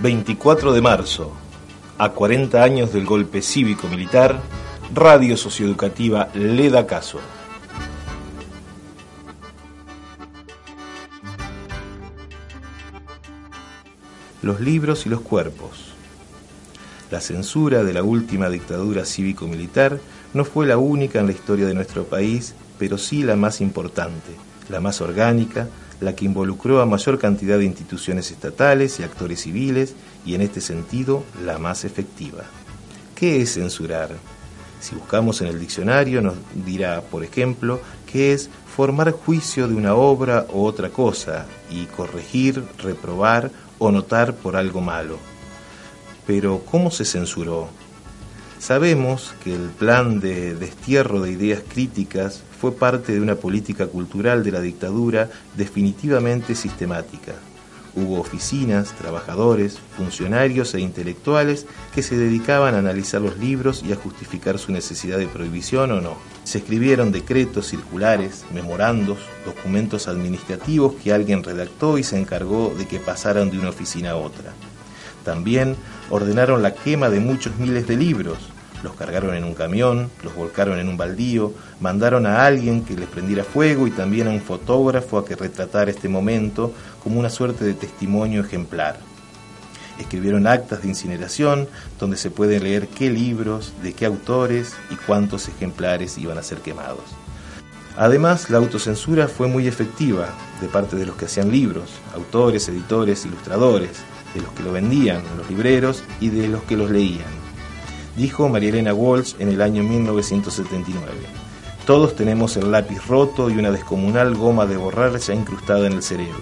24 de marzo, a 40 años del golpe cívico-militar, Radio Socioeducativa le da caso. Los libros y los cuerpos. La censura de la última dictadura cívico-militar no fue la única en la historia de nuestro país, pero sí la más importante, la más orgánica, la que involucró a mayor cantidad de instituciones estatales y actores civiles y en este sentido la más efectiva. ¿Qué es censurar? Si buscamos en el diccionario nos dirá, por ejemplo, que es formar juicio de una obra o otra cosa y corregir, reprobar o notar por algo malo. Pero ¿cómo se censuró? Sabemos que el plan de destierro de ideas críticas fue parte de una política cultural de la dictadura definitivamente sistemática. Hubo oficinas, trabajadores, funcionarios e intelectuales que se dedicaban a analizar los libros y a justificar su necesidad de prohibición o no. Se escribieron decretos, circulares, memorandos, documentos administrativos que alguien redactó y se encargó de que pasaran de una oficina a otra. También ordenaron la quema de muchos miles de libros, los cargaron en un camión, los volcaron en un baldío, mandaron a alguien que les prendiera fuego y también a un fotógrafo a que retratara este momento como una suerte de testimonio ejemplar. Escribieron actas de incineración donde se puede leer qué libros, de qué autores y cuántos ejemplares iban a ser quemados. Además, la autocensura fue muy efectiva de parte de los que hacían libros, autores, editores, ilustradores, de los que lo vendían en los libreros y de los que los leían. Dijo María Elena Walsh en el año 1979. Todos tenemos el lápiz roto y una descomunal goma de borrar ya incrustada en el cerebro.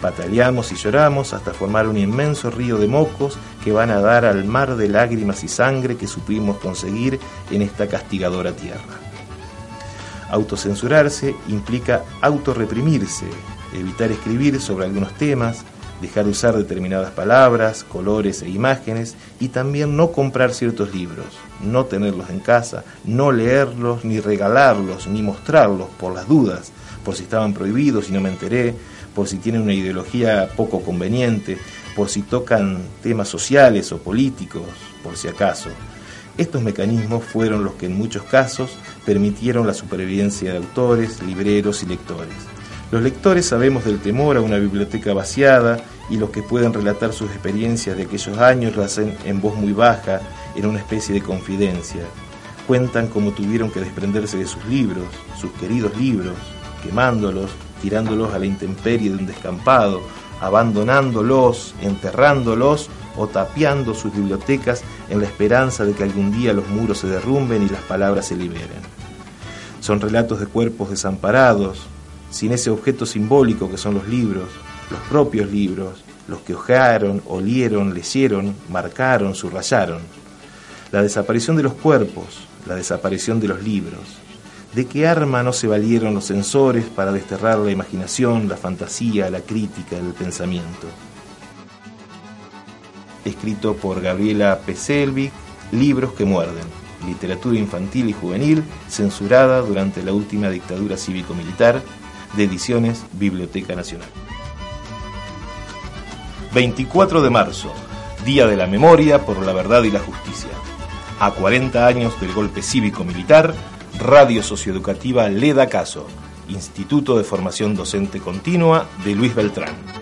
Pataleamos y lloramos hasta formar un inmenso río de mocos que van a dar al mar de lágrimas y sangre que supimos conseguir en esta castigadora tierra. Autocensurarse implica autorreprimirse, evitar escribir sobre algunos temas, dejar de usar determinadas palabras, colores e imágenes y también no comprar ciertos libros, no tenerlos en casa, no leerlos, ni regalarlos, ni mostrarlos por las dudas, por si estaban prohibidos y no me enteré, por si tienen una ideología poco conveniente, por si tocan temas sociales o políticos, por si acaso. Estos mecanismos fueron los que en muchos casos permitieron la supervivencia de autores, libreros y lectores. Los lectores sabemos del temor a una biblioteca vaciada y los que pueden relatar sus experiencias de aquellos años lo hacen en voz muy baja, en una especie de confidencia. Cuentan cómo tuvieron que desprenderse de sus libros, sus queridos libros, quemándolos, tirándolos a la intemperie de un descampado, abandonándolos, enterrándolos o tapiando sus bibliotecas en la esperanza de que algún día los muros se derrumben y las palabras se liberen. Son relatos de cuerpos desamparados, sin ese objeto simbólico que son los libros, los propios libros, los que ojearon, olieron, leyeron, marcaron, subrayaron. La desaparición de los cuerpos, la desaparición de los libros. ¿De qué arma no se valieron los censores para desterrar la imaginación, la fantasía, la crítica, el pensamiento? Escrito por Gabriela Peselvi, Libros que muerden, literatura infantil y juvenil censurada durante la última dictadura cívico-militar de Ediciones Biblioteca Nacional. 24 de marzo, Día de la Memoria por la Verdad y la Justicia. A 40 años del golpe cívico-militar, Radio Socioeducativa Le da Caso, Instituto de Formación Docente Continua de Luis Beltrán.